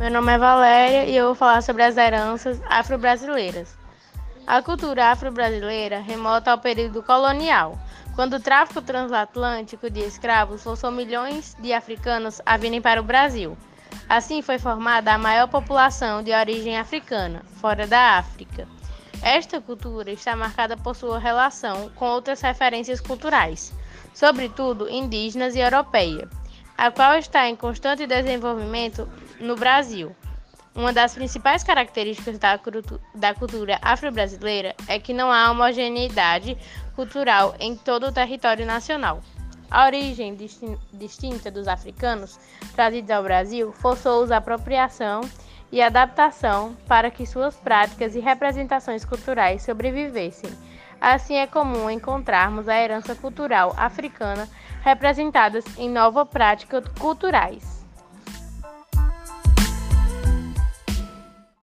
Meu nome é Valéria e eu vou falar sobre as heranças afro-brasileiras. A cultura afro-brasileira remota ao período colonial, quando o tráfico transatlântico de escravos forçou milhões de africanos a virem para o Brasil. Assim foi formada a maior população de origem africana, fora da África. Esta cultura está marcada por sua relação com outras referências culturais, sobretudo indígenas e europeia, a qual está em constante desenvolvimento no Brasil. Uma das principais características da, da cultura afro-brasileira é que não há homogeneidade cultural em todo o território nacional. A origem distinta dos africanos trazidos ao Brasil forçou-os a apropriação e adaptação para que suas práticas e representações culturais sobrevivessem. Assim é comum encontrarmos a herança cultural africana representadas em novas práticas culturais.